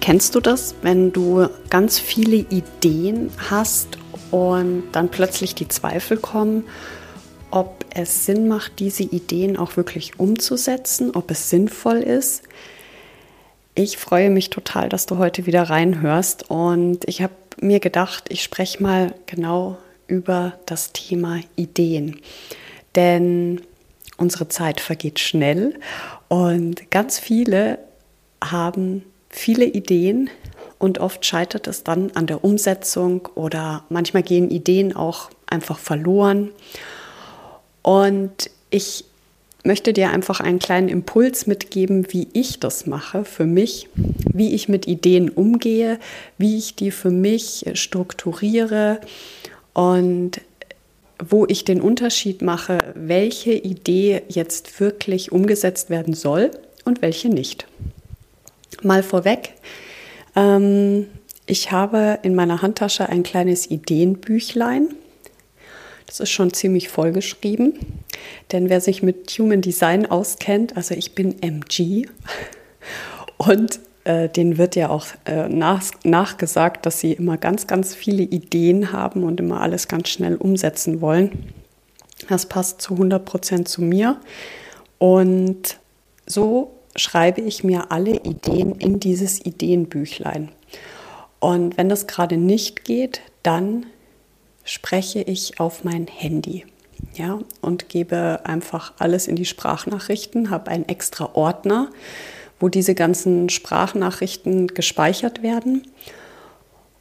Kennst du das, wenn du ganz viele Ideen hast und dann plötzlich die Zweifel kommen, ob es Sinn macht, diese Ideen auch wirklich umzusetzen, ob es sinnvoll ist? Ich freue mich total, dass du heute wieder reinhörst und ich habe mir gedacht, ich spreche mal genau über das Thema Ideen. Denn unsere Zeit vergeht schnell und ganz viele haben viele Ideen und oft scheitert es dann an der Umsetzung oder manchmal gehen Ideen auch einfach verloren. Und ich möchte dir einfach einen kleinen Impuls mitgeben, wie ich das mache für mich, wie ich mit Ideen umgehe, wie ich die für mich strukturiere und wo ich den Unterschied mache, welche Idee jetzt wirklich umgesetzt werden soll und welche nicht mal vorweg. Ähm, ich habe in meiner Handtasche ein kleines Ideenbüchlein. Das ist schon ziemlich vollgeschrieben, denn wer sich mit Human Design auskennt, also ich bin MG und äh, denen wird ja auch äh, nach, nachgesagt, dass sie immer ganz, ganz viele Ideen haben und immer alles ganz schnell umsetzen wollen. Das passt zu 100 Prozent zu mir. Und so schreibe ich mir alle Ideen in dieses Ideenbüchlein. Und wenn das gerade nicht geht, dann spreche ich auf mein Handy. Ja, und gebe einfach alles in die Sprachnachrichten, habe einen extra Ordner, wo diese ganzen Sprachnachrichten gespeichert werden.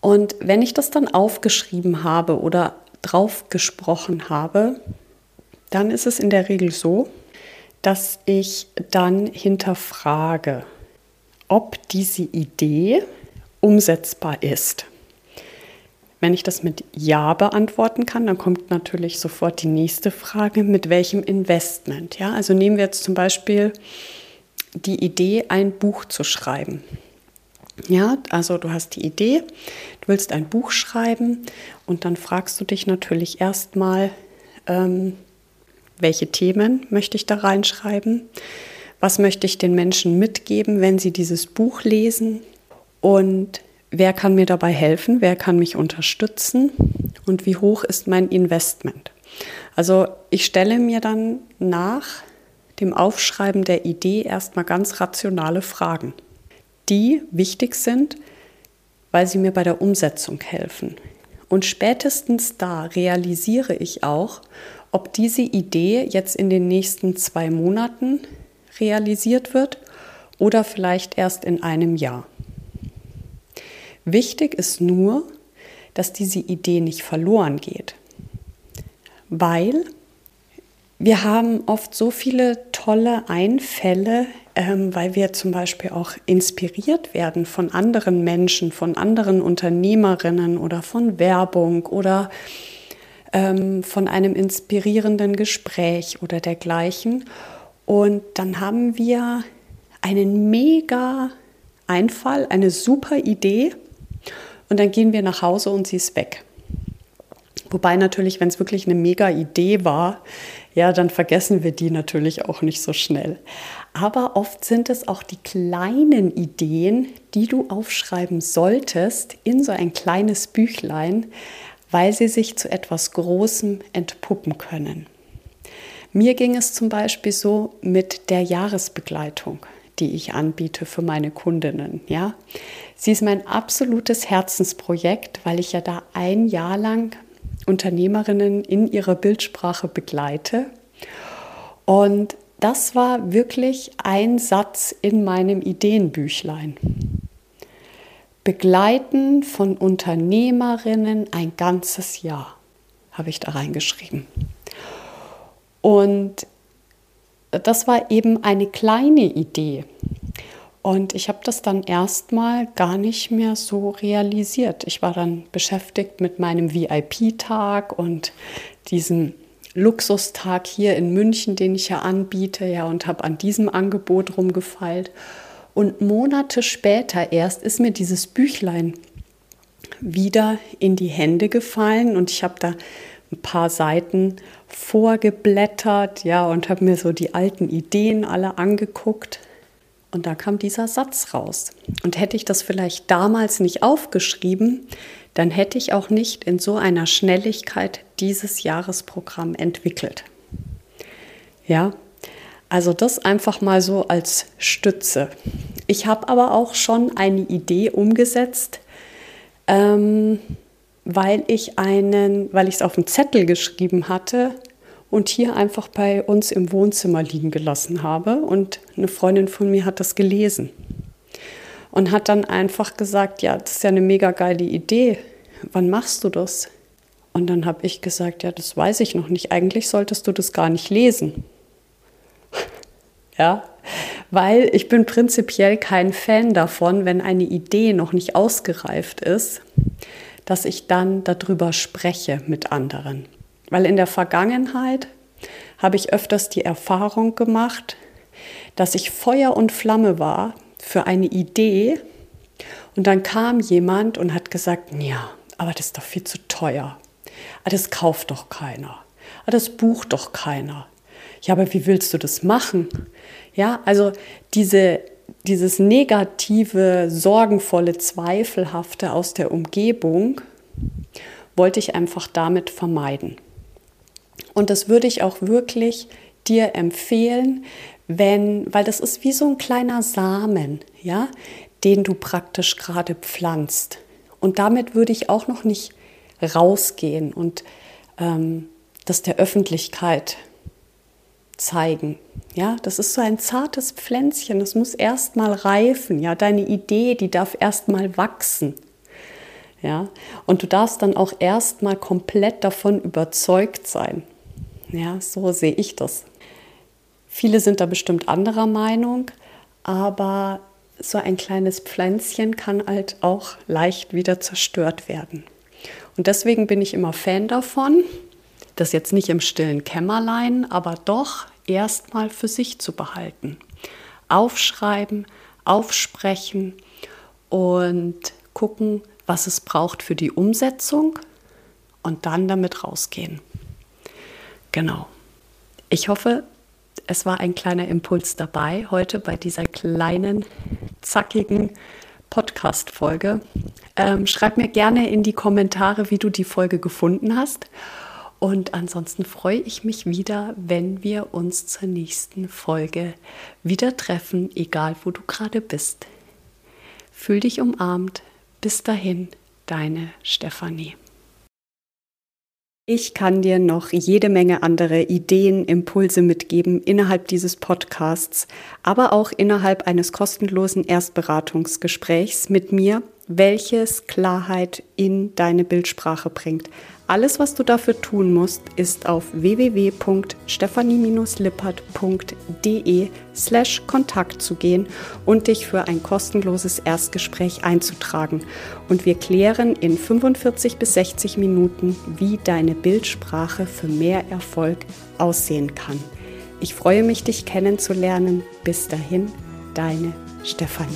Und wenn ich das dann aufgeschrieben habe oder drauf gesprochen habe, dann ist es in der Regel so, dass ich dann hinterfrage, ob diese Idee umsetzbar ist. Wenn ich das mit Ja beantworten kann, dann kommt natürlich sofort die nächste Frage, mit welchem Investment. Ja, also nehmen wir jetzt zum Beispiel die Idee, ein Buch zu schreiben. Ja, also du hast die Idee, du willst ein Buch schreiben und dann fragst du dich natürlich erstmal, ähm, welche Themen möchte ich da reinschreiben, was möchte ich den Menschen mitgeben, wenn sie dieses Buch lesen und wer kann mir dabei helfen, wer kann mich unterstützen und wie hoch ist mein Investment. Also ich stelle mir dann nach dem Aufschreiben der Idee erstmal ganz rationale Fragen, die wichtig sind, weil sie mir bei der Umsetzung helfen. Und spätestens da realisiere ich auch, ob diese Idee jetzt in den nächsten zwei Monaten realisiert wird oder vielleicht erst in einem Jahr. Wichtig ist nur, dass diese Idee nicht verloren geht, weil wir haben oft so viele tolle Einfälle, ähm, weil wir zum Beispiel auch inspiriert werden von anderen Menschen, von anderen Unternehmerinnen oder von Werbung oder ähm, von einem inspirierenden Gespräch oder dergleichen. Und dann haben wir einen mega Einfall, eine super Idee und dann gehen wir nach Hause und sie ist weg. Wobei natürlich, wenn es wirklich eine mega Idee war, ja, dann vergessen wir die natürlich auch nicht so schnell. Aber oft sind es auch die kleinen Ideen, die du aufschreiben solltest in so ein kleines Büchlein, weil sie sich zu etwas Großem entpuppen können. Mir ging es zum Beispiel so mit der Jahresbegleitung, die ich anbiete für meine Kundinnen. Ja, sie ist mein absolutes Herzensprojekt, weil ich ja da ein Jahr lang Unternehmerinnen in ihrer Bildsprache begleite. Und das war wirklich ein Satz in meinem Ideenbüchlein. Begleiten von Unternehmerinnen ein ganzes Jahr, habe ich da reingeschrieben. Und das war eben eine kleine Idee. Und ich habe das dann erstmal gar nicht mehr so realisiert. Ich war dann beschäftigt mit meinem VIP-Tag und diesem Luxustag hier in München, den ich ja anbiete, ja, und habe an diesem Angebot rumgefeilt. Und Monate später erst ist mir dieses Büchlein wieder in die Hände gefallen und ich habe da ein paar Seiten vorgeblättert, ja, und habe mir so die alten Ideen alle angeguckt. Und da kam dieser Satz raus. Und hätte ich das vielleicht damals nicht aufgeschrieben, dann hätte ich auch nicht in so einer Schnelligkeit dieses Jahresprogramm entwickelt. Ja, also das einfach mal so als Stütze. Ich habe aber auch schon eine Idee umgesetzt, ähm, weil ich einen, weil ich es auf einen Zettel geschrieben hatte und hier einfach bei uns im Wohnzimmer liegen gelassen habe. Und eine Freundin von mir hat das gelesen und hat dann einfach gesagt, ja, das ist ja eine mega geile Idee. Wann machst du das? Und dann habe ich gesagt, ja, das weiß ich noch nicht. Eigentlich solltest du das gar nicht lesen. Ja, weil ich bin prinzipiell kein Fan davon, wenn eine Idee noch nicht ausgereift ist, dass ich dann darüber spreche mit anderen. Weil in der Vergangenheit habe ich öfters die Erfahrung gemacht, dass ich Feuer und Flamme war für eine Idee und dann kam jemand und hat gesagt, ja, aber das ist doch viel zu teuer. Ah, das kauft doch keiner. Ah, das bucht doch keiner. Ja, aber wie willst du das machen? Ja, also diese, dieses negative, sorgenvolle, zweifelhafte aus der Umgebung wollte ich einfach damit vermeiden. Und das würde ich auch wirklich dir empfehlen, wenn, weil das ist wie so ein kleiner Samen, ja, den du praktisch gerade pflanzt. Und damit würde ich auch noch nicht rausgehen und ähm, das der Öffentlichkeit zeigen. Ja, das ist so ein zartes Pflänzchen, das muss erst mal reifen. Ja, deine Idee, die darf erst mal wachsen. Ja, und du darfst dann auch erst mal komplett davon überzeugt sein. Ja, so sehe ich das. Viele sind da bestimmt anderer Meinung, aber so ein kleines Pflänzchen kann halt auch leicht wieder zerstört werden. Und deswegen bin ich immer Fan davon, das jetzt nicht im stillen Kämmerlein, aber doch erstmal für sich zu behalten. Aufschreiben, aufsprechen und gucken, was es braucht für die Umsetzung und dann damit rausgehen. Genau. Ich hoffe, es war ein kleiner Impuls dabei heute bei dieser kleinen, zackigen Podcast-Folge. Ähm, schreib mir gerne in die Kommentare, wie du die Folge gefunden hast. Und ansonsten freue ich mich wieder, wenn wir uns zur nächsten Folge wieder treffen, egal wo du gerade bist. Fühl dich umarmt. Bis dahin, deine Stefanie. Ich kann dir noch jede Menge andere Ideen, Impulse mitgeben innerhalb dieses Podcasts, aber auch innerhalb eines kostenlosen Erstberatungsgesprächs mit mir, welches Klarheit in deine Bildsprache bringt. Alles, was du dafür tun musst, ist auf www.stefanie-lippert.de slash Kontakt zu gehen und dich für ein kostenloses Erstgespräch einzutragen. Und wir klären in 45 bis 60 Minuten, wie deine Bildsprache für mehr Erfolg aussehen kann. Ich freue mich, dich kennenzulernen. Bis dahin, deine Stefanie.